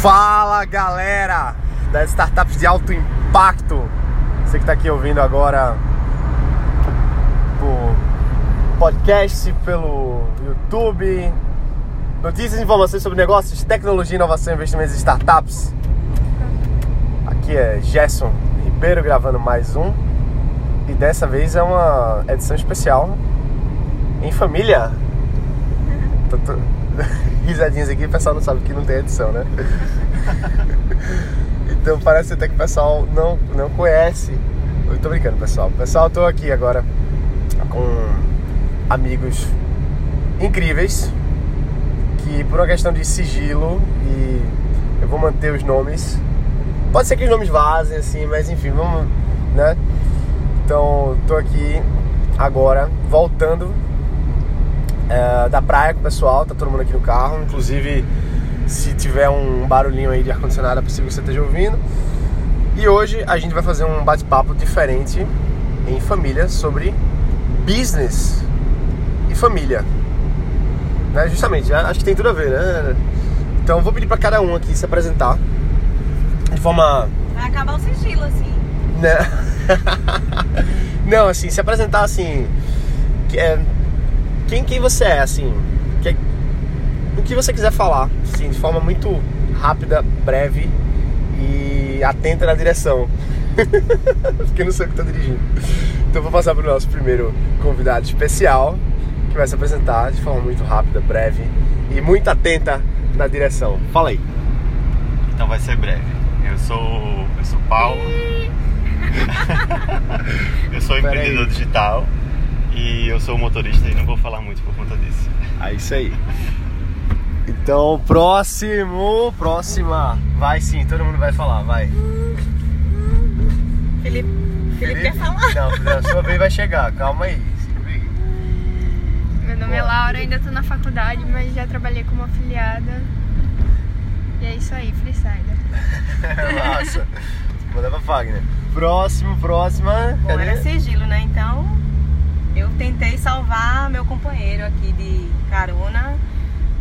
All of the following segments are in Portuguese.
Fala galera das startups de alto impacto. Você que está aqui ouvindo agora por podcast, pelo YouTube, notícias e informações sobre negócios, tecnologia, inovação, investimentos e startups. Aqui é Gerson Ribeiro gravando mais um. E dessa vez é uma edição especial em família. Risadinhas aqui, o pessoal não sabe que não tem edição, né? então parece até que o pessoal não, não conhece. Eu tô brincando, pessoal. Pessoal, eu tô aqui agora com amigos incríveis que por uma questão de sigilo e eu vou manter os nomes. Pode ser que os nomes vazem assim, mas enfim, vamos, né? Então, tô aqui agora voltando é, da praia com o pessoal, tá todo mundo aqui no carro. Inclusive, se tiver um barulhinho aí de ar-condicionado, é possível que você esteja ouvindo. E hoje a gente vai fazer um bate-papo diferente em família sobre business e família. Né? Justamente, acho que tem tudo a ver, né? Então vou pedir para cada um aqui se apresentar de forma. Vai acabar o sigilo, assim. Né? Não, assim, se apresentar assim. É, quem, quem você é, assim. Que, o que você quiser falar, assim, de forma muito rápida, breve e atenta na direção. Porque não sei o que estou dirigindo. Então vou passar para o nosso primeiro convidado especial, que vai se apresentar de forma muito rápida, breve e muito atenta na direção. Fala aí. Então vai ser breve. Eu sou, eu sou Paulo. eu sou Pera empreendedor aí. digital e eu sou motorista e não vou falar muito por conta disso. É isso aí. Então, próximo, próxima. Vai sim, todo mundo vai falar, vai. Felipe, Felipe quer falar? Não, não, sua vez vai chegar, calma aí. Meu nome é Boa. Laura, ainda tô na faculdade, mas já trabalhei como afiliada. E é isso aí, freestyle. Massa. Manda pra Fagner. Próximo, próxima. Bom, Cadê? era sigilo, né? Então, eu tentei salvar meu companheiro aqui de carona.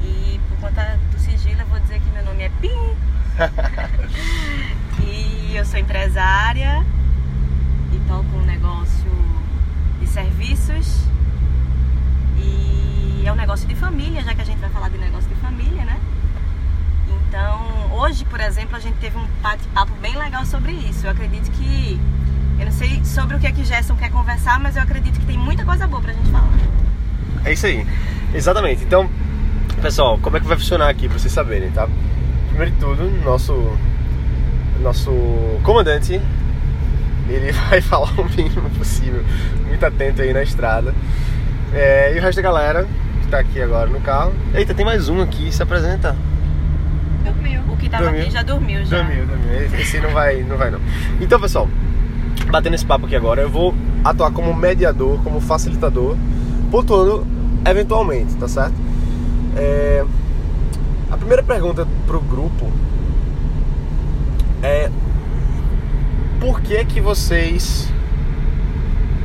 E por conta do sigilo, eu vou dizer que meu nome é Pim. e eu sou empresária e toco um negócio de serviços. E é um negócio de família, já que a gente vai falar de negócio de família, né? Então, hoje, por exemplo, a gente teve um bate-papo bem legal sobre isso. Eu acredito que. Eu não sei sobre o que é que Gerson quer conversar, mas eu acredito que tem muita coisa boa pra gente falar. É isso aí. Exatamente. Então, pessoal, como é que vai funcionar aqui pra vocês saberem, tá? Primeiro de tudo, nosso nosso comandante ele vai falar o mínimo possível, muito atento aí na estrada. É, e o resto da galera que tá aqui agora no carro. Eita, tem mais um aqui, se apresenta. Dormiu. O que tava Dormiu? aqui já dormiu já. Dormiu, dormiu. Esse não vai, não vai não. Então, pessoal, batendo esse papo aqui agora, eu vou atuar como mediador, como facilitador, pontuando eventualmente, tá certo? É, A primeira pergunta pro grupo é por que que vocês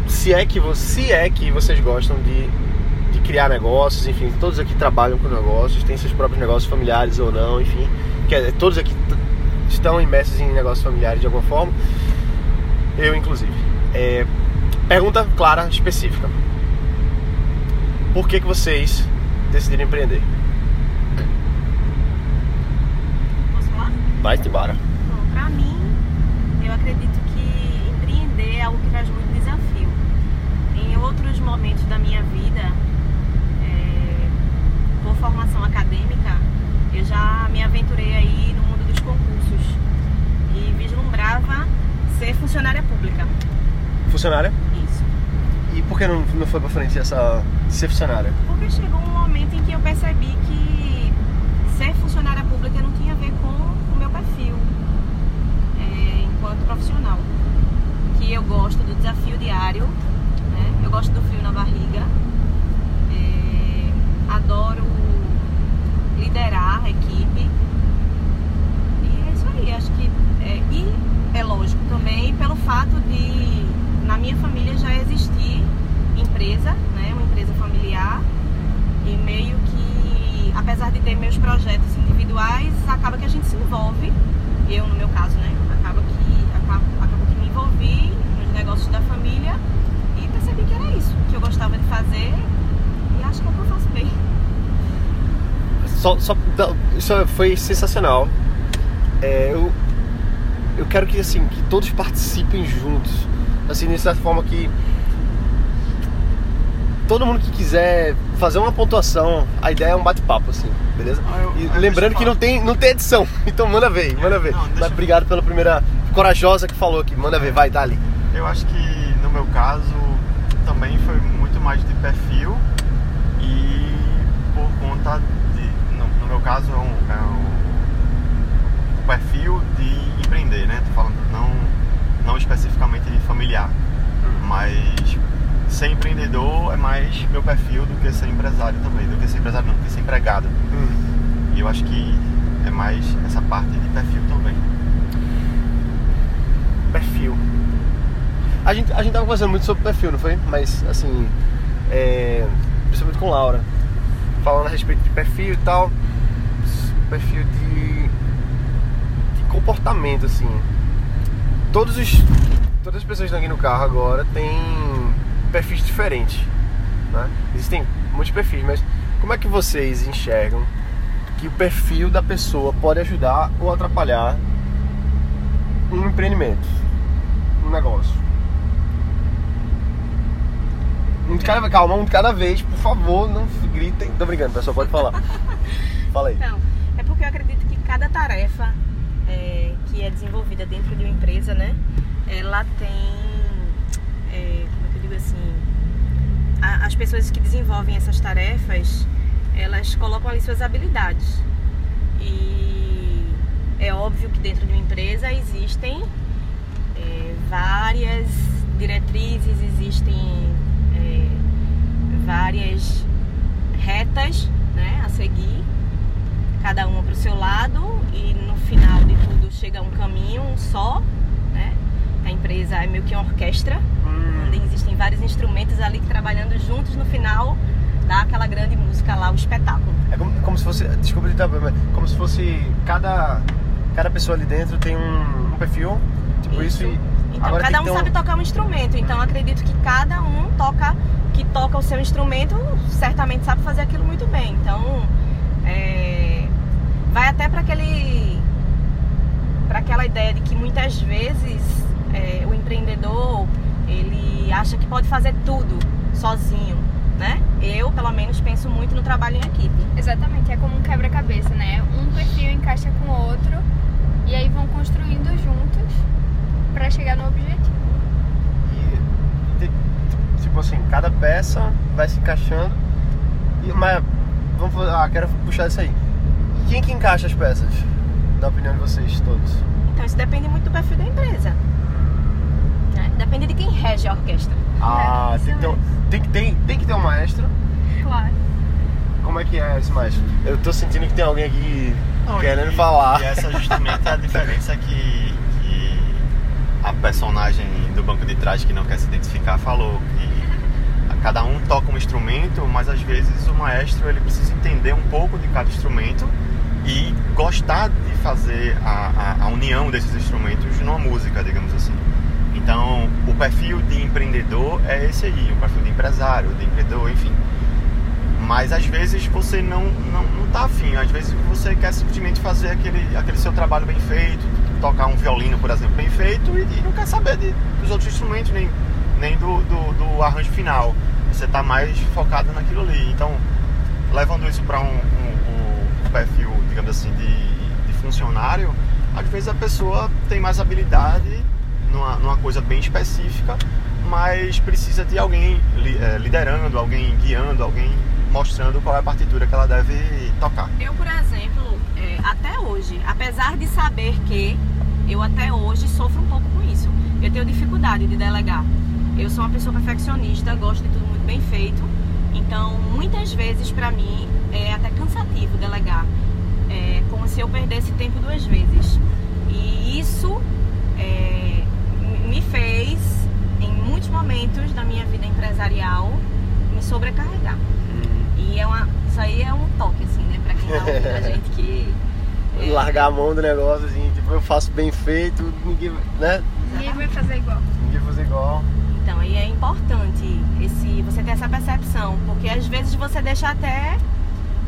se é que vo- se é que vocês gostam de, de criar negócios, enfim, todos aqui trabalham com negócios, têm seus próprios negócios familiares ou não, enfim, dizer, todos aqui estão imersos em negócios familiares de alguma forma, eu inclusive. É, pergunta clara, específica. Por que que vocês decidiram empreender? Posso falar? Vai-te embora. Bom, pra mim, eu acredito que empreender é algo que traz muito desafio. Em outros momentos da minha vida, é, por formação acadêmica, eu já me aventurei aí no mundo dos concursos e vislumbrava ser funcionária pública. Funcionária? Isso. E por que não, não foi pra frente essa ser funcionária? Porque chegou um momento em que eu percebi que ser funcionária pública não tinha a ver com o meu perfil é, enquanto profissional. Que eu gosto do desafio diário, né? eu gosto do frio na barriga, é, adoro liderar a equipe. E é isso aí, acho que. É, e é lógico também pelo fato de na minha família já existia empresa, né, uma empresa familiar, e meio que, apesar de ter meus projetos individuais, acaba que a gente se envolve, eu no meu caso, né, acaba que, acaba, acaba que me envolvi nos negócios da família e percebi que era isso que eu gostava de fazer e acho que é o que eu faço bem. Só, só, isso é, foi sensacional. É, eu, eu quero que assim que todos participem juntos assim de certa forma que todo mundo que quiser fazer uma pontuação, a ideia é um bate-papo, assim, beleza? Ah, e eu- lembrando que não tem, não tem edição, então manda ver, manda ver. Mas obrigado pela primeira corajosa que falou aqui, manda ver, vai, Dali. Eu acho que no meu caso também foi muito mais de perfil e por conta de. No, no meu caso é, um, é um- o perfil de empreender, né? Tô falando não, não especificamente de familiar. Mas ser empreendedor é mais meu perfil do que ser empresário também, do que ser empresário não, do que ser empregado. E eu acho que é mais essa parte de perfil também. Perfil. A gente, a gente tava conversando muito sobre perfil, não foi? Mas, assim, é, principalmente com Laura, falando a respeito de perfil e tal, perfil de, de comportamento, assim. Todos os, todas as pessoas que estão aqui no carro agora têm perfis diferentes, né? Existem muitos perfis, mas como é que vocês enxergam que o perfil da pessoa pode ajudar ou atrapalhar um empreendimento, um negócio. Um de cada, calma, um de cada vez, por favor, não gritem. Tô brincando, pessoal, pode falar. Fala aí. Então, é porque eu acredito que cada tarefa que é desenvolvida dentro de uma empresa, né? Ela tem, é, como é que eu digo assim, a- as pessoas que desenvolvem essas tarefas, elas colocam ali suas habilidades. E é óbvio que dentro de uma empresa existem é, várias diretrizes, existem é, várias retas né, a seguir, cada uma para o seu lado e no final de tudo chega um caminho só. Né? A empresa é meio que uma orquestra, Hum, onde existem vários instrumentos ali que trabalhando juntos no final dá aquela grande música lá, o espetáculo. é como, como se fosse, desculpa de mas como se fosse cada, cada pessoa ali dentro tem um, um perfil, tipo isso, Isso. e Então agora cada um sabe tocar um instrumento, então acredito que cada um toca, que toca o seu instrumento, certamente sabe fazer aquilo muito bem. Então é, vai até para aquele para aquela ideia de que muitas vezes é, o empreendedor ele acha que pode fazer tudo sozinho, né? Eu pelo menos penso muito no trabalho em equipe. Exatamente, é como um quebra-cabeça, né? Um perfil encaixa com o outro e aí vão construindo juntos pra chegar no objetivo. E, tipo assim, cada peça vai se encaixando. E, mas vamos fazer, ah, quero puxar isso aí. Quem que encaixa as peças? Na opinião de vocês todos. Então isso depende muito do perfil da empresa. né? Depende de quem rege a orquestra. Ah, isso tem que, ter, um- tem, que ter, tem que ter um maestro. Claro. Como é que é esse maestro? Eu tô sentindo que tem alguém aqui Não, querendo e- falar. E essa justamente é a diferença que, que a personagem do banco de trás que não quer se identificar falou. Que cada um toca um instrumento, mas às vezes o maestro ele precisa entender um pouco de cada instrumento e gostar de fazer a, a, a união desses instrumentos numa música, digamos assim. Então, o perfil de empreendedor é esse aí, o perfil de empresário, de empreendedor, enfim. Mas às vezes você não, não, não tá afim, às vezes você quer simplesmente fazer aquele, aquele seu trabalho bem feito, tocar um violino, por exemplo, bem feito, e, e não quer saber de, dos outros instrumentos, nem, nem do, do, do arranjo final. Você tá mais focado naquilo ali. Então, levando isso para um- um perfil, digamos assim, de, de funcionário, às vezes a pessoa tem mais habilidade numa, numa coisa bem específica, mas precisa de alguém li- eh, liderando, alguém guiando, alguém mostrando qual é a partitura que ela deve tocar. Eu, por exemplo, é, até hoje, apesar de saber que eu até hoje sofro um pouco com isso, eu tenho dificuldade de delegar. Eu sou uma pessoa perfeccionista, gosto de tudo muito bem feito, então muitas vezes pra mim é até cansativo delegar. É como se eu perdesse tempo duas vezes. E isso é, me fez, em muitos momentos da minha vida empresarial, me sobrecarregar. E é uma, isso aí é um toque, assim, né? Pra quem tá ouvindo a gente que. é, Largar a mão do negócio, assim, tipo, eu faço bem feito, ninguém, né? Ninguém vai fazer igual. Ninguém vai fazer igual. Então, aí é importante esse, você ter essa percepção, porque às vezes você deixa até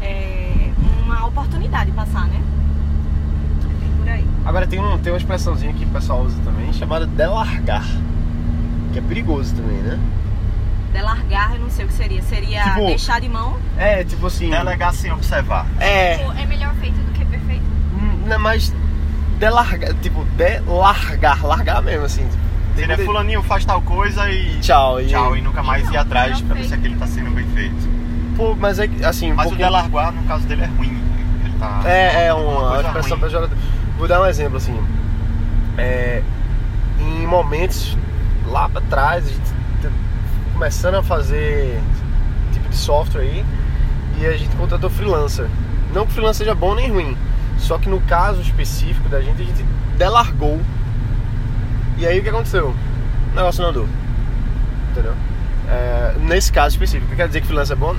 é, uma oportunidade de passar, né? Por aí. Agora tem, um, tem uma expressãozinha que o pessoal usa também, chamada delargar. Que é perigoso também, né? Delargar, eu não sei o que seria. Seria Tipo- deixar de mão. É, tipo assim. Delegar sem observar. É. Tipo, é melhor feito do que perfeito. hum, Não é mais delargar, tipo, delargar, largar mesmo, assim. Tipo, Seria muita- fulaninho faz tal coisa e Tchau, e- tchau e nunca mais ir Então, atrás pra ver se aquele tá sendo bem feito. Mas é assim, um Mas o pouquinho- delargar, no caso dele, é ruim. Ele tá É, é uma coisa expressão pejorativa. Vou dar um exemplo assim. É, em momentos lá pra trás, a gente tá começando a fazer tipo de software aí e a gente contratou freelancer. Não que freelancer seja bom nem ruim, só que no caso específico da gente, a gente delargou. E aí o que aconteceu? O negócio não andou. Entendeu? É, nesse caso específico, quer dizer que freelancer é bom?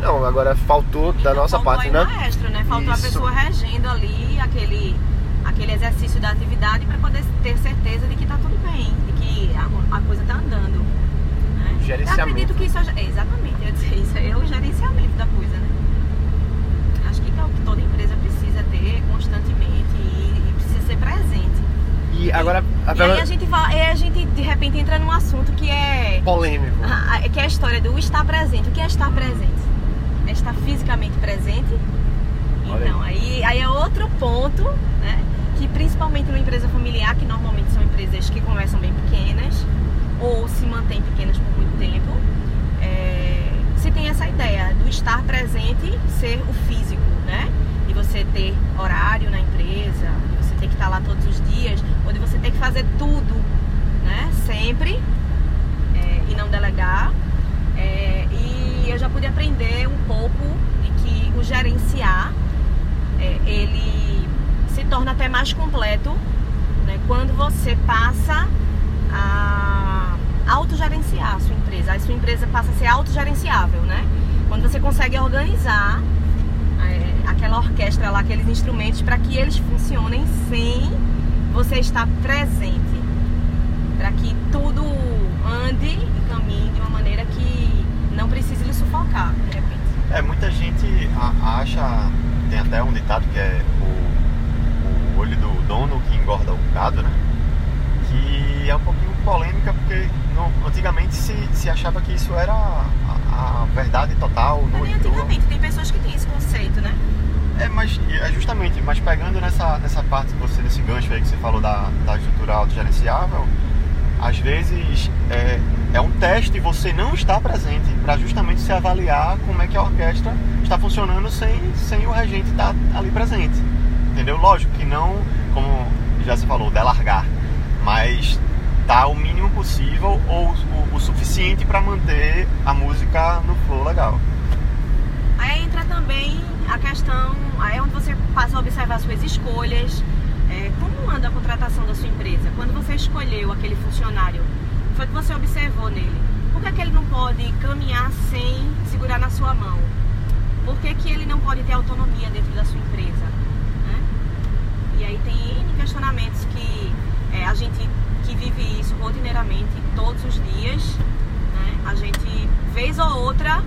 Não, agora faltou da nossa faltou parte, né? maestro, né? Faltou Isso. a pessoa regendo ali aquele, aquele exercício da atividade para poder ter certeza de que tá tudo bem, de que a, a coisa tá andando. Né? Gerenciamento. Eu acredito que isso é, exatamente, eu dizer, isso é o gerenciamento da coisa, né? Acho que é o que toda empresa precisa ter constantemente e, e precisa ser presente. E agora a E a gente vai, aí a gente de repente entra num assunto que é polêmico. ah, que é a história do estar presente. O que é estar presente? É estar fisicamente presente? Olha Então, aí, aí é outro ponto, né? Que principalmente numa empresa familiar, que normalmente são empresas que começam bem pequenas ou se mantêm pequenas por muito tempo, é, se tem essa ideia do estar presente ser o físico, né? De você ter horário na empresa, de você ter que estar lá todos os dias, ou de você ter que fazer tudo, né? Sempre é, e não delegar. É, e eu já pude aprender um pouco de que o gerenciar é, ele se torna até mais completo né, quando você passa a autogerenciar a sua empresa. A sua empresa passa a ser autogerenciável, né? Quando você consegue organizar é, aquela orquestra lá, aqueles instrumentos para que eles funcionem sem você estar presente, para que tudo ande e caminhe de uma maneira que não precise lhe sufocar, de repente. É, muita gente acha, tem até um ditado que é o, o olho do dono que engorda o gado, né? Que é um pouquinho polêmica porque no- antigamente se, se achava que isso era a, a verdade total, Não é e antigamente, tem pessoas que têm esse conceito, né? É, mas é justamente, mas pegando nessa, nessa parte que você, desse gancho aí que você falou da, da estrutura autogerenciável, às vezes é, é um teste você não estar presente para justamente se avaliar como é que a orquestra está funcionando sem, sem o regente estar ali presente. Entendeu? Lógico que não, como já se falou, delargar, mas tá o mínimo possível ou o, o suficiente para manter a música no flow legal. Aí entra também a questão, aí é onde você passa a observar suas escolhas, é, como anda a contratação da sua empresa. Quando você escolheu aquele funcionário, foi que você observou nele. Por que, que ele não pode caminhar sem segurar na sua mão? Por que, que ele não pode ter autonomia dentro da sua empresa? né? E aí tem N questionamentos que é, a gente que vive isso rotineiramente todos os dias, né? a gente, vez ou outra,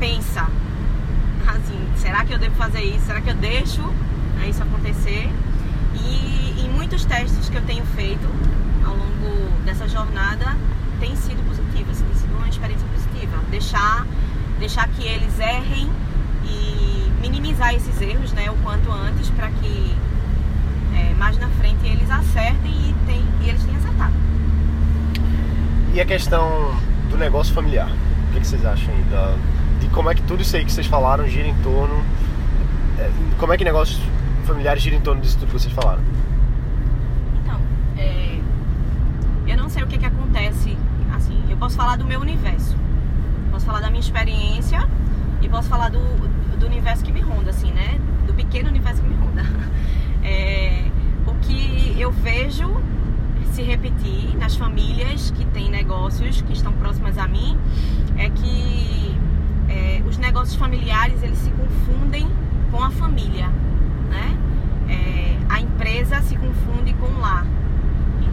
pensa, assim, será que eu devo fazer isso? Será que eu deixo né, isso acontecer? E muitos testes que eu tenho feito ao longo dessa jornada tem sido positivo, assim, tem sido uma experiência positiva. Deixar, deixar que eles errem e minimizar esses erros né, o quanto antes para que é, mais na frente eles acertem e, tem, e eles tenham acertado. E a questão do negócio familiar? O que, que vocês acham aí? Da, de como é que tudo isso aí que vocês falaram gira em torno. é, Como é que negócios familiares gira em torno disso tudo que vocês falaram? Então, é, eu não sei o que, que acontece. Assim, eu posso falar do meu universo, posso falar da minha experiência e posso falar do, do universo que me ronda, assim, né? Do pequeno universo que me ronda. É, o que eu vejo se repetir nas famílias que têm negócios que estão próximas a mim é que é, os negócios familiares eles se confundem com a família, né? É, a empresa se confunde com o lar.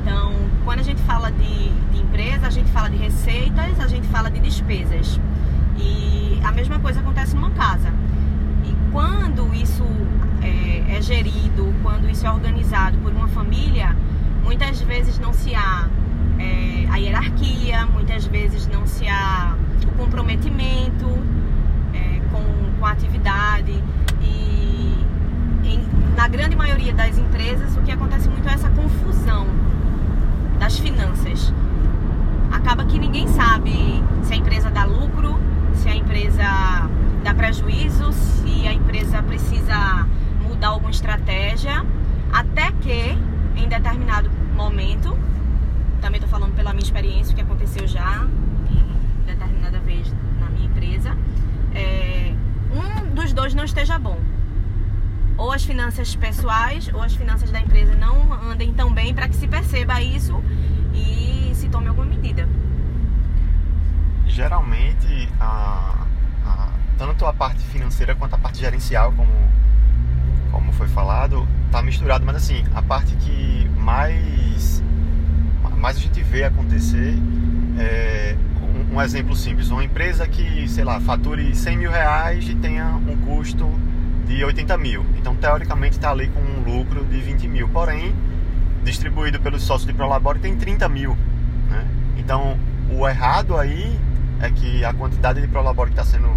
Então, quando a gente fala de, de empresa, a gente fala de receitas, a gente fala de despesas. E a mesma coisa acontece numa casa. E quando isso é, é gerido, quando isso é organizado por uma família, muitas vezes não se há é, a hierarquia, muitas vezes não se há o comprometimento é, com, com a atividade e em, na grande maioria das empresas o que acontece muito é essa confusão das finanças. Acaba que ninguém sabe se a empresa dá lucro, se a empresa dá prejuízo, se a empresa precisa mudar alguma estratégia, até que em determinado momento, também estou falando pela minha experiência, que aconteceu já em determinada vez na minha empresa, é, um dos dois não esteja bom. Ou as finanças pessoais ou as finanças da empresa não andem tão bem para que se perceba isso e se tome alguma medida. Geralmente, a, a, tanto a parte financeira quanto a parte gerencial, como, como foi falado, tá misturado, mas assim, a parte que mais, mais a gente vê acontecer é um, um exemplo simples, uma empresa que, sei lá, fature 100 mil reais e tenha um custo de 80 mil. Então, teoricamente, está ali com um lucro de 20 mil. Porém, distribuído pelos sócios de Prolabore tem 30 mil. Né? Então, o errado aí é que a quantidade de Prolabore que está sendo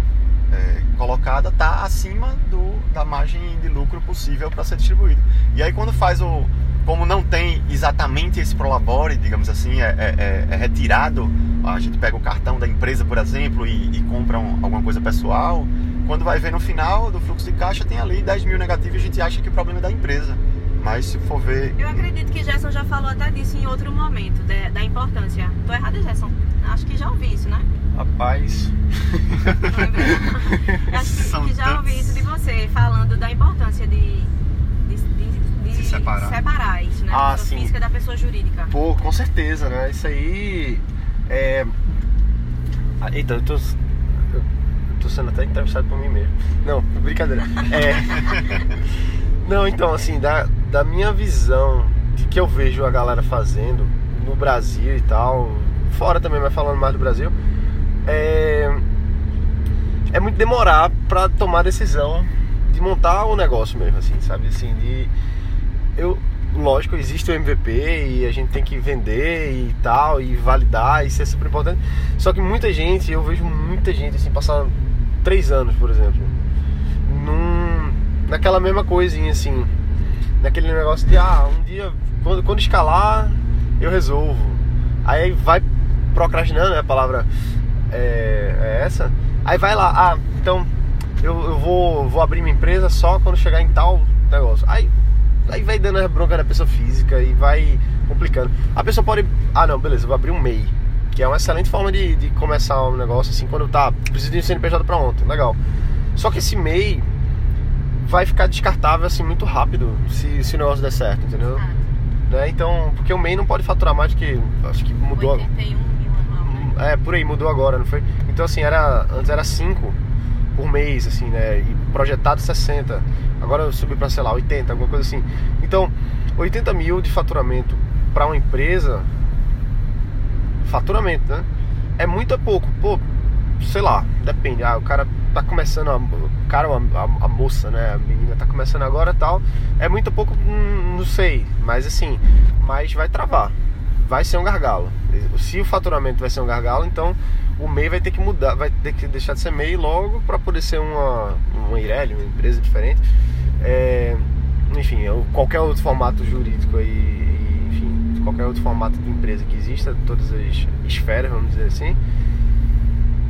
é, colocada está acima do, da margem de lucro possível para ser distribuído. E aí, quando faz o. Como não tem exatamente esse Prolabore, digamos assim, é, é, é retirado, a gente pega o cartão da empresa, por exemplo, e, e compra um, alguma coisa pessoal. Quando vai ver no final do fluxo de caixa, tem ali 10 mil negativos e a gente acha que o problema é da empresa. Mas se for ver. Eu acredito que Gerson já falou até disso em outro momento, da, da importância. Tô errada, Gerson? Acho que já ouvi isso, né? Rapaz. Acho que, que já ouvi isso de você, falando da importância de, de, de, de Se separar. separar isso, né? Ah, a pessoa sim. física da pessoa jurídica. Pô, com certeza, né? Isso aí é. Ah, Eita, eu tô. Tô sendo até entrevistado por mim mesmo. Não, brincadeira. É. Não, então, assim, da, da minha visão de que eu vejo a galera fazendo no Brasil e tal, fora também, mas falando mais do Brasil, é. É muito demorar pra tomar a decisão de montar o negócio mesmo, assim, sabe? Assim, de. Eu, lógico, existe o MVP e a gente tem que vender e tal, e validar, isso é super importante. Só que muita gente, eu vejo muita gente assim, passar três anos, por exemplo, num, naquela mesma coisinha assim, naquele negócio de ah, um dia, quando, quando escalar, eu resolvo. Aí vai procrastinando, né? A palavra é, é essa. Aí vai lá, ah, então eu, eu vou, vou abrir minha empresa só quando chegar em tal negócio. Aí aí vai dando a bronca na pessoa física e vai complicando. A pessoa pode, ah não, beleza, vou abrir um MEI, que é uma excelente forma de, de começar um negócio assim, quando tá, precisa de um CNPJ pra ontem, legal. Só que esse MEI vai ficar descartável assim muito rápido se, se o negócio der certo, entendeu? Né? Então, porque o MEI não pode faturar mais do que, acho que mudou... 81 mil anual, né? É, por aí, mudou agora, não foi? Então assim, era, antes era 5 por mês, assim, né? E projetado 60. Agora eu subi pra, sei lá, 80, alguma coisa assim. Então, 80 mil de faturamento para uma empresa, faturamento, né? É muito ou pouco. Pô, sei lá, depende. Ah, o cara tá começando, a, o cara, a, a, moça, né? A menina tá começando agora tal. É muito ou pouco, hum, não sei. Mas assim, mas vai travar. Vai ser um gargalo. Se o faturamento vai ser um gargalo, então o MEI vai ter que mudar, vai ter que deixar de ser MEI logo para poder ser uma, uma Ireli, uma empresa diferente. É, enfim, qualquer outro formato jurídico aí, qualquer outro formato de empresa que exista, todas as esferas, vamos dizer assim.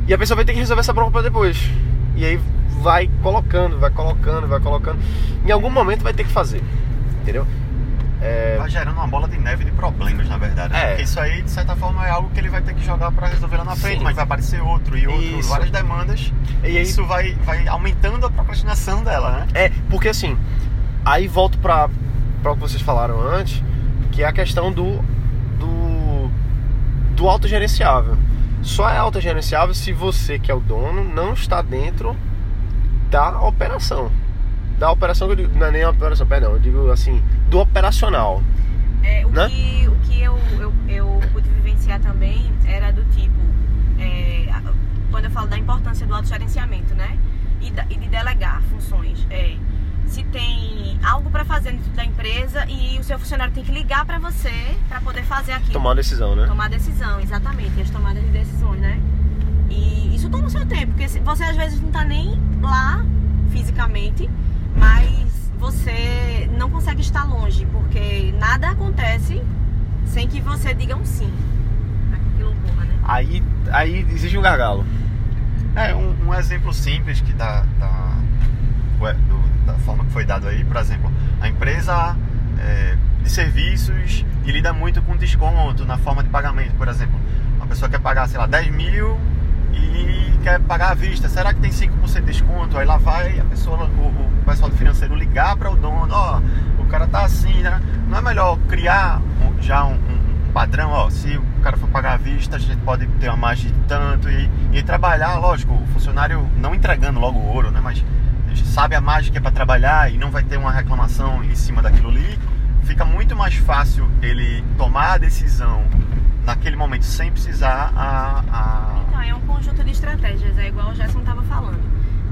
E a pessoa vai ter que resolver essa pra depois. E aí vai colocando, vai colocando, vai colocando. Em algum momento vai ter que fazer, entendeu? É, Vai gerando uma bola de neve de problemas, na verdade. né? É. Porque isso aí, de certa forma, é algo que ele vai ter que jogar para resolver lá na frente, Sim. mas vai aparecer outro e outro, Isso. várias demandas. E aí- isso vai, vai aumentando a procrastinação dela, né? É, porque assim, aí volto pra o que vocês falaram antes, que é a questão do, do, do autogerenciável. Só é autogerenciável se você, que é o dono, não está dentro da operação. Da operação que eu digo, não é nem a operação, perdão, eu digo assim, do operacional. É, o, Né? que, o que eu, eu, eu pude vivenciar também era do tipo, é, quando eu falo da importância do autogerenciamento, né? e, da- e de delegar funções. É, se tem algo para fazer dentro da empresa e o seu funcionário tem que ligar para você para poder fazer aquilo. Tomar uma decisão, né? Tomar decisão, exatamente, as tomadas de decisões, né? E isso toma o seu tempo, porque se- você às vezes não tá nem lá fisicamente, mas você não consegue estar longe, porque nada acontece sem que você diga um sim. Aquilo ocorra, né? Aí, aí existe um gargalo. É, um, um exemplo simples que dá, dá- ué, do- da forma que foi dado aí, por exemplo, a empresa é, de serviços que lida muito com desconto na forma de pagamento, por exemplo, uma pessoa quer pagar, sei lá, 10 mil e quer pagar à vista, será que tem 5% de desconto? Aí lá vai a pessoa, o, o pessoal do financeiro ligar para o dono, ó, o cara tá assim, né? Não é melhor criar um- já um, um- padrão, ó, se o cara for pagar à vista, a gente pode ter uma margem de tanto e, e trabalhar, lógico, o funcionário não entregando logo o ouro, né? Mas sabe a margem que é para trabalhar e não vai ter uma reclamação em cima daquilo ali, fica muito mais fácil ele tomar a decisão naquele momento sem precisar a, a- Então, é um conjunto de estratégias, é igual o Gerson estava falando.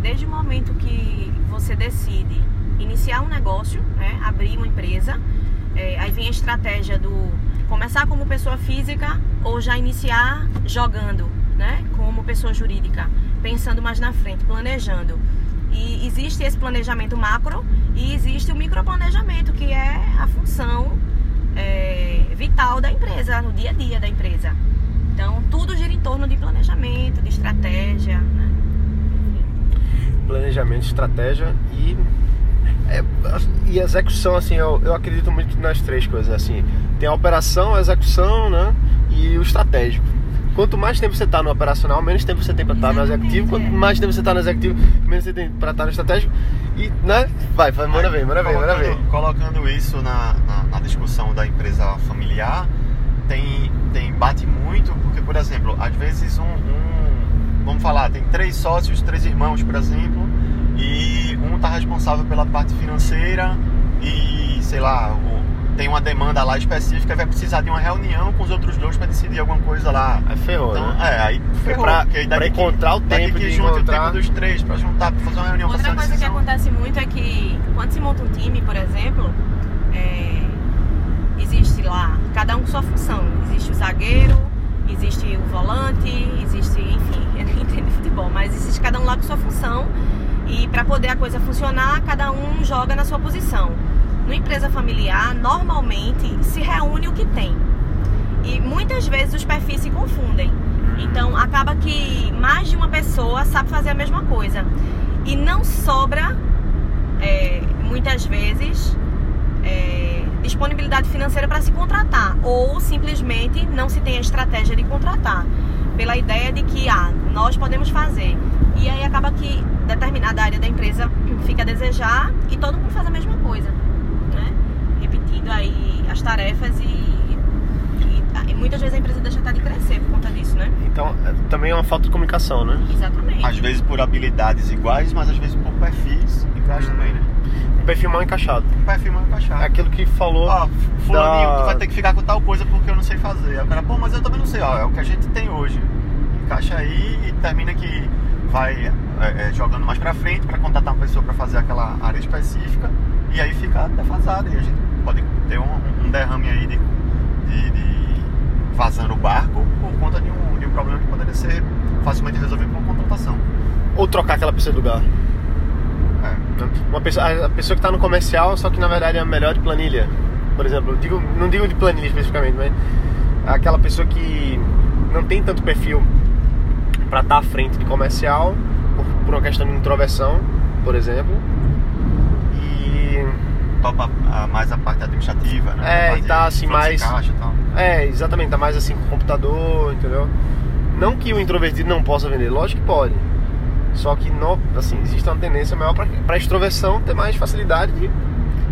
Desde o momento que você decide iniciar um negócio, né, abrir uma empresa, é, aí vem a estratégia do começar como pessoa física ou já iniciar jogando, né, como pessoa jurídica, pensando mais na frente, planejando. E existe esse planejamento macro e existe o microplanejamento, que é a função é, vital da empresa, no dia a dia da empresa. Então, tudo gira em torno de planejamento, de estratégia. Né? planejamento, estratégia e é, e execução assim eu, eu acredito muito nas três coisas assim tem a operação a execução né e o estratégico quanto mais tempo você está no operacional menos tempo você tem para estar no Exatamente, executivo. Quanto mais tempo você está no executivo menos você tem para estar no estratégico. E né? Vai vai manda ver manda ver manda ver. Colocando isso na, na, na discussão da empresa familiar, tem, tem bate muito, porque, por exemplo, às vezes um, um- vamos falar, tem três sócios, três irmãos, por exemplo, e um está responsável pela parte financeira e, sei lá, o- tem uma demanda lá específica vai precisar de uma reunião com os outros dois para decidir alguma coisa lá. aí ferrou Então, né é, aí ferrou, pra- pra daqui que- encontrar o tempo que de junte encontrar- o tempo dos três para juntar, para fazer uma reunião, Outra coisa que decisão. acontece muito é que quando se monta um time, por exemplo, é, existe lá cada um com sua função. Existe o zagueiro, existe o volante, existe, enfim, eu não entendo de futebol, mas existe cada um lá com sua função. E para poder a coisa funcionar, cada um joga na sua posição. No empresa familiar, normalmente se reúne o que tem. E muitas vezes os perfis se confundem. Então acaba que mais de uma pessoa sabe fazer a mesma coisa. E não sobra, é, muitas vezes, é, disponibilidade financeira para se contratar. Ou simplesmente não se tem a estratégia de contratar. Pela ideia de que ah, nós podemos fazer. E aí acaba que determinada área da empresa fica a desejar e todo mundo faz a mesma coisa. Né? Repetindo aí as tarefas e, e- e muitas vezes a empresa deixa até de crescer por conta disso, né? então é, também é uma falta de comunicação né Exatamente. Às vezes por habilidades iguais, mas às vezes por perfis iguais também, né? um perfil mal encaixado Um perfil mal é encaixado. aquilo que falou Ó, fulaninho, da- tu vai ter que ficar com tal coisa porque eu não sei fazer. Aí o cara, pô, mas eu também não sei, ó, é o que a gente tem hoje. Encaixa aí e termina que vai é, é, jogando mais pra frente pra contratar uma pessoa pra fazer aquela área específica e aí fica defasado. E a gente pode ter um, um derrame aí de, de, de vazando o barco por conta de um, de um problema que poderia ser facilmente resolvido por uma contratação. ou trocar aquela pessoa de lugar É. Uma pessoa, a- pessoa que está no comercial, só que na verdade é a melhor de planilha. Por exemplo, digo, não digo de planilha especificamente, mas aquela pessoa que não tem tanto perfil para estar à frente de comercial, por, por uma questão de introversão, por exemplo. Topa mais a parte administrativa, né? É, e tá, assim, mais- caixa tal. é, exatamente, tá mais assim com o computador, entendeu? Não que o introvertido não possa vender, lógico que pode. Só que no, assim, existe uma tendência maior para a extroversão ter mais facilidade de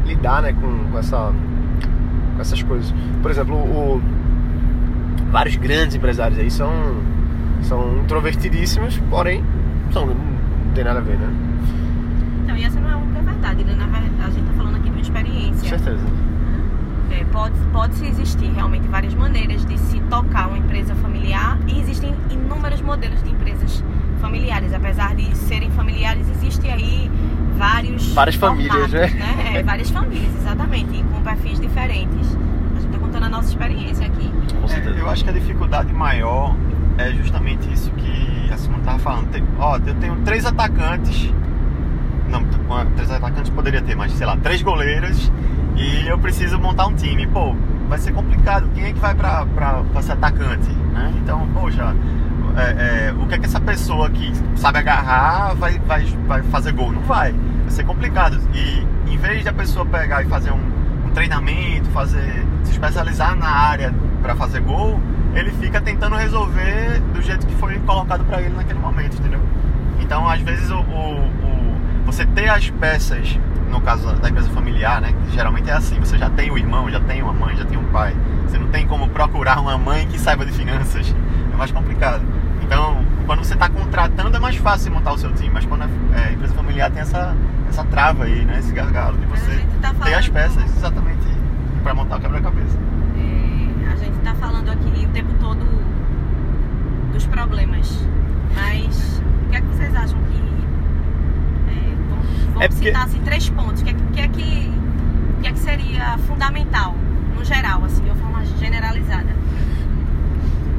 lidar né, com, com, essa, com essas coisas. Por exemplo, o, vários grandes empresários aí são, são introvertidíssimos, porém são, não tem nada a ver, né? Então, e essa não é a única verdade, né? Na verdade, a gente tá falando Com experiência. certeza. É, pode, pode-se existir realmente várias maneiras de se tocar uma empresa familiar e existem inúmeros modelos de empresas familiares. Apesar de serem familiares, existe aí vários Várias famílias, formatos, né? É, várias famílias, exatamente, e com perfis diferentes. A gente está contando a nossa experiência aqui. É, eu acho que a dificuldade maior é justamente isso que a Simone estava falando. Tem- ó, eu tenho três atacantes. Não, três atacantes poderia ter, mas sei lá, três goleiros e eu preciso montar um time. Pô, vai ser complicado. Quem é que vai pra, ser atacante? Né? Então, poxa, é, é, o que é que essa pessoa que sabe agarrar vai, vai, vai fazer gol? Não vai. Vai ser complicado. E em vez de a pessoa pegar e fazer um, um treinamento, fazer se especializar na área para fazer gol, ele fica tentando resolver do jeito que foi colocado para ele naquele momento, entendeu? Então, às vezes, o, o- o- você ter as peças, no caso da empresa familiar, né? Que geralmente é assim, você já tem o irmão, já tem uma mãe, já tem um pai. Você não tem como procurar uma mãe que saiba de finanças. É mais complicado. Então, quando você está contratando, é mais fácil montar o seu time. Mas quando a é, empresa familiar tem essa, essa trava aí, né? Esse gargalo de A você tá ter as peças exatamente para montar o quebra-cabeça. É, a gente está falando aqui o tempo todo dos problemas, mas o que é que vocês acham que. É, vamos É porque- citar assim, três pontos. O que é, que- é que, que é que seria fundamental, no geral, assim, de uma forma generalizada?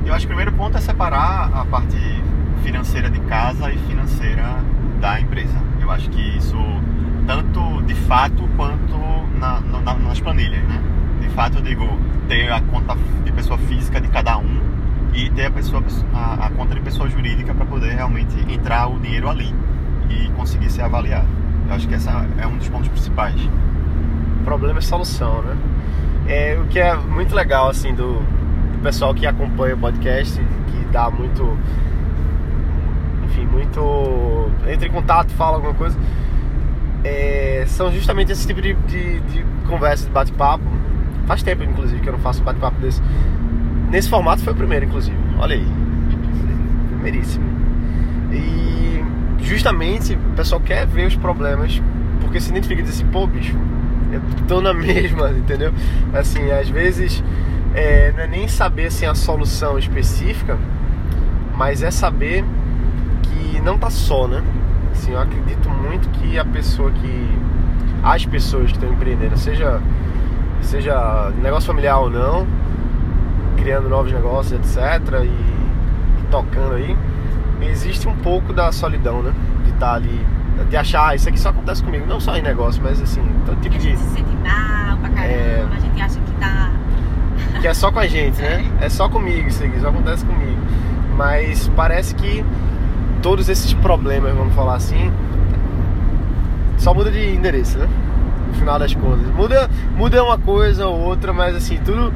Eu acho que o primeiro ponto é separar a parte financeira de casa e financeira da empresa. Eu acho que isso, tanto de fato quanto na- na- nas planilhas, né? De fato, eu digo, ter a conta de pessoa física de cada um e ter a, pessoa, a, a conta de pessoa jurídica para poder realmente entrar o dinheiro ali e conseguir ser avaliado. Eu acho que esse é um dos pontos principais. problema é solução, né? É, o que é muito legal, assim, do, do pessoal que acompanha o podcast, que dá muito. Enfim, muito. entra em contato, fala alguma coisa. é, são justamente esse tipo de, de, de conversa, de bate-papo. Faz tempo, inclusive, que eu não faço bate-papo desse. Nesse formato foi o primeiro, inclusive. Olha aí. Primeiríssimo. E justamente o pessoal quer ver os problemas, porque se identifica e diz assim, pô, bicho, eu tô na mesma, entendeu? Assim, às vezes é, não é nem saber assim, a solução específica, mas é saber que não tá só, né? Assim, eu acredito muito que a pessoa que. As pessoas que estão empreendendo, seja, seja negócio familiar ou não, criando novos negócios, etc. E, e tocando aí, existe um pouco da solidão, né? De estar ali, de achar, ah, isso aqui só acontece comigo, não só em negócio, mas assim, todo tipo a de. gente se sente mal pra caramba, É. a gente acha que tá. que é só com a gente, né? É só comigo isso aqui, só acontece comigo. Mas parece que todos esses problemas, vamos falar assim, só muda de endereço, né? No final das contas. Muda, muda uma coisa ou outra, mas assim, tudo.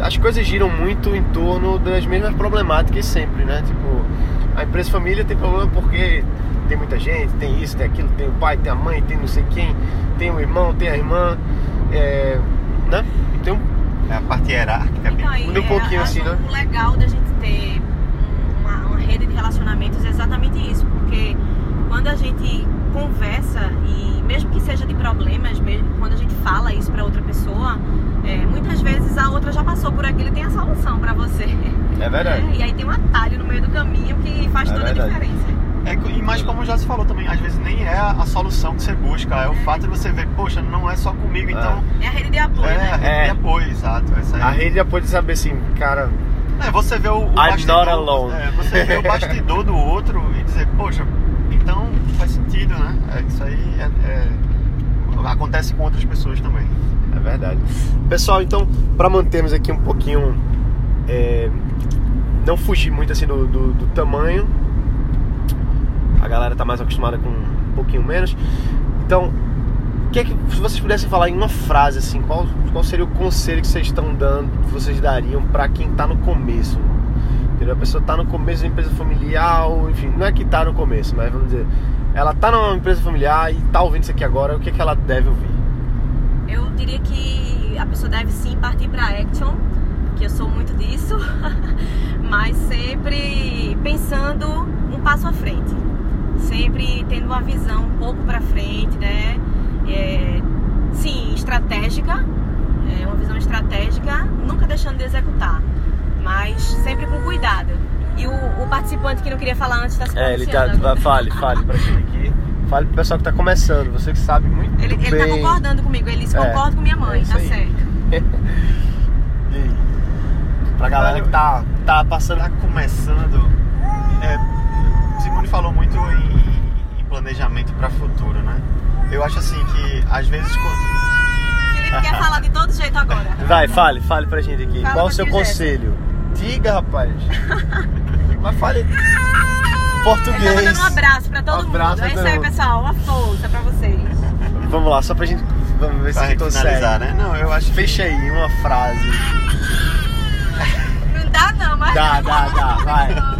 As coisas giram muito em torno das mesmas problemáticas sempre, né? Tipo, a empresa família tem problema porque tem muita gente, tem isso, tem aquilo, tem o pai, tem a mãe, tem não sei quem, tem o irmão, tem a irmã, é, né? Um É a parte hierárquica. bem- Então, aí, Muda um é, pouquinho assim, né? O legal da gente ter uma, uma rede de relacionamentos é exatamente isso, porque quando a gente conversa e mesmo que seja de problemas, mesmo quando a gente fala isso pra outra pessoa, é, muitas vezes a outra já passou por aquilo e tem a solução pra você. É verdade. É, e aí tem um atalho no meio do caminho faz É toda verdade. a diferença. É, e mais como já se falou também, às vezes nem é a a solução que você busca, é o fato de você ver, poxa, não é só comigo, então É a rede de apoio, é, a né? rede É. de apoio, exato. Essa aí. A rede já pode saber assim, cara, É, você vê o, o I'm bastidor, not alone. é, você vê o bastidor do outro e dizer, poxa, então faz sentido, né? É, isso aí é- é- acontece com outras pessoas também. É verdade. Pessoal, então, para mantermos aqui um pouquinho. é, não fugir muito assim do, do- do tamanho. A galera tá mais acostumada com um pouquinho menos. Então, o que é que, se vocês pudessem falar em uma frase assim, qual, qual seria o conselho que vocês estão dando, que vocês dariam para quem tá no começo? Entendeu? A pessoa tá no começo da empresa familiar, ou, enfim, não é que tá no começo, mas vamos dizer, ela tá numa empresa familiar e tá ouvindo isso aqui agora, o que é que ela deve ouvir? Eu diria que a pessoa deve sim partir para action, que eu sou muito disso, mas sempre pensando um passo à frente, sempre tendo uma visão um pouco para frente, né? É, sim, estratégica, é uma visão estratégica, nunca deixando de executar, mas sempre com cuidado E o, o participante que não queria falar antes está se É, ele tá. vai-. Fale, fale pra gente aqui. Fale pro pessoal que tá começando. Você que sabe muito Ele, ele bem. tá concordando comigo, ele se É, concorda com minha é mãe, isso tá aí. certo. E aí? Pra galera que tá, tá passando. Tá começando. É, Simone falou muito em, em planejamento para futuro, né? Eu acho assim que às vezes quando- Felipe quer falar de todo jeito agora. Vai, fale, fale pra gente aqui. Fala Qual o seu conselho? Diga, rapaz. Mas fale Ele tá português. mandando um abraço pra todo abraço mundo. É isso aí, mundo. pessoal. Uma força pra vocês. Vamos lá, só pra gente. Vamos ver se pra a gente consegue. finalizar, né? Não, eu acho que Fecha aí uma frase. Não dá não, mas... Dá, dá, dá, vai.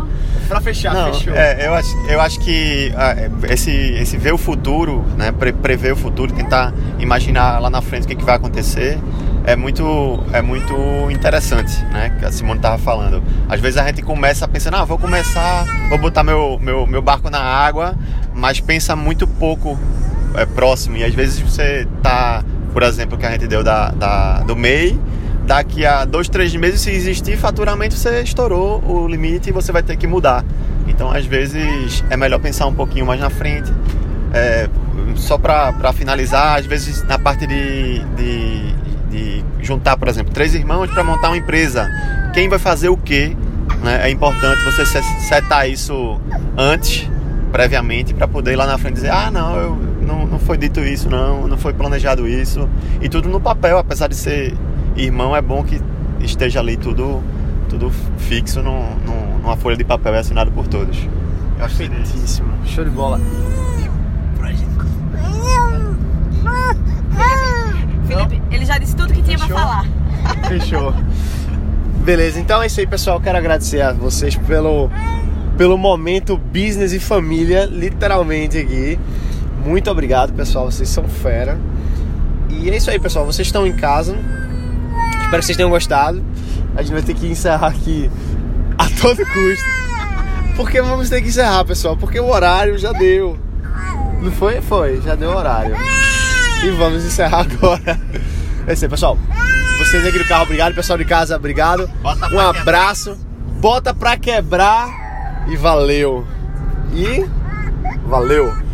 Pra fechar, Não, fechou. é, eu, acho, eu acho que ah, esse, esse ver o futuro, né, pre- prever o futuro, tentar imaginar lá na frente o que, que vai acontecer, é muito, é muito interessante, né? Que a Simone estava falando. Às vezes a gente começa pensando, ah, vou começar, vou botar meu, meu, meu barco na água, mas pensa muito pouco é, próximo. E às vezes você tá, por exemplo, que a gente deu da, da, do MEI, daqui a dois, três meses, se existir faturamento, você estourou o limite e você vai ter que mudar. Então, às vezes, é melhor pensar um pouquinho mais na frente. É, só para finalizar, às vezes, na parte de, de, de juntar, por exemplo, três irmãos para montar uma empresa. Quem vai fazer o quê? né? É importante você se- setar isso antes, previamente, para poder ir lá na frente dizer: ah, não, eu, não, não foi dito isso, não, não foi planejado isso. E tudo no papel, apesar de ser irmão, é bom que esteja ali tudo, tudo fixo num, num- numa folha de papel e assinado por todos. Eu acho que seria isso. Perfeitíssimo. Show de bola. Felipe, ele já disse tudo que tinha pra Fechou? falar. Fechou. Beleza, então é isso aí, pessoal. Quero agradecer a vocês pelo, pelo momento business e família, literalmente aqui. Muito obrigado, pessoal. Vocês são fera. E é isso aí, pessoal. Vocês estão em casa. Espero que vocês tenham gostado. A gente vai ter que encerrar aqui a todo custo. Porque vamos ter que encerrar, pessoal. Porque o horário já deu. Não foi? Foi, já deu o horário. E vamos encerrar agora. É isso aí, pessoal. Vocês aqui do carro, obrigado. Pessoal de casa, obrigado. Bota Um abraço. Bota pra quebrar. E valeu. E valeu.